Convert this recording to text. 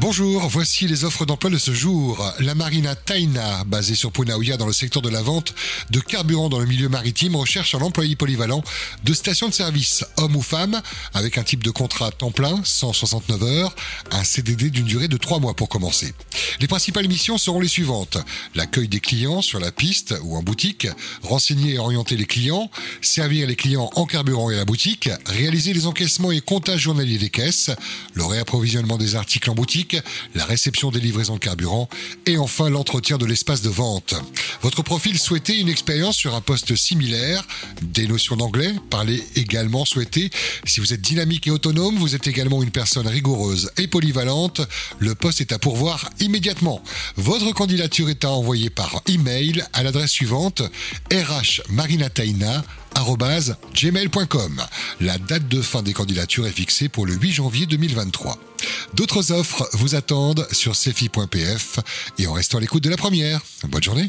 Bonjour, voici les offres d'emploi de ce jour. La marina Taina, basée sur Punaouia dans le secteur de la vente de carburant dans le milieu maritime, recherche un employé polyvalent de station de service, homme ou femme, avec un type de contrat temps plein, 169 heures, un CDD d'une durée de 3 mois pour commencer. Les principales missions seront les suivantes. L'accueil des clients sur la piste ou en boutique, renseigner et orienter les clients, servir les clients en carburant et à boutique, réaliser les encaissements et comptages journaliers des caisses, le réapprovisionnement des articles en boutique, la réception des livraisons de carburant et enfin l'entretien de l'espace de vente. Votre profil souhaitait une expérience sur un poste similaire, des notions d'anglais, parlez également souhaité. Si vous êtes dynamique et autonome, vous êtes également une personne rigoureuse et polyvalente, le poste est à pourvoir immédiatement. Votre candidature est à envoyer par email à l'adresse suivante rhmarinataina@gmail.com. La date de fin des candidatures est fixée pour le 8 janvier 2023. D'autres offres vous attendent sur cefi.pf et en restant à l'écoute de la première. Bonne journée.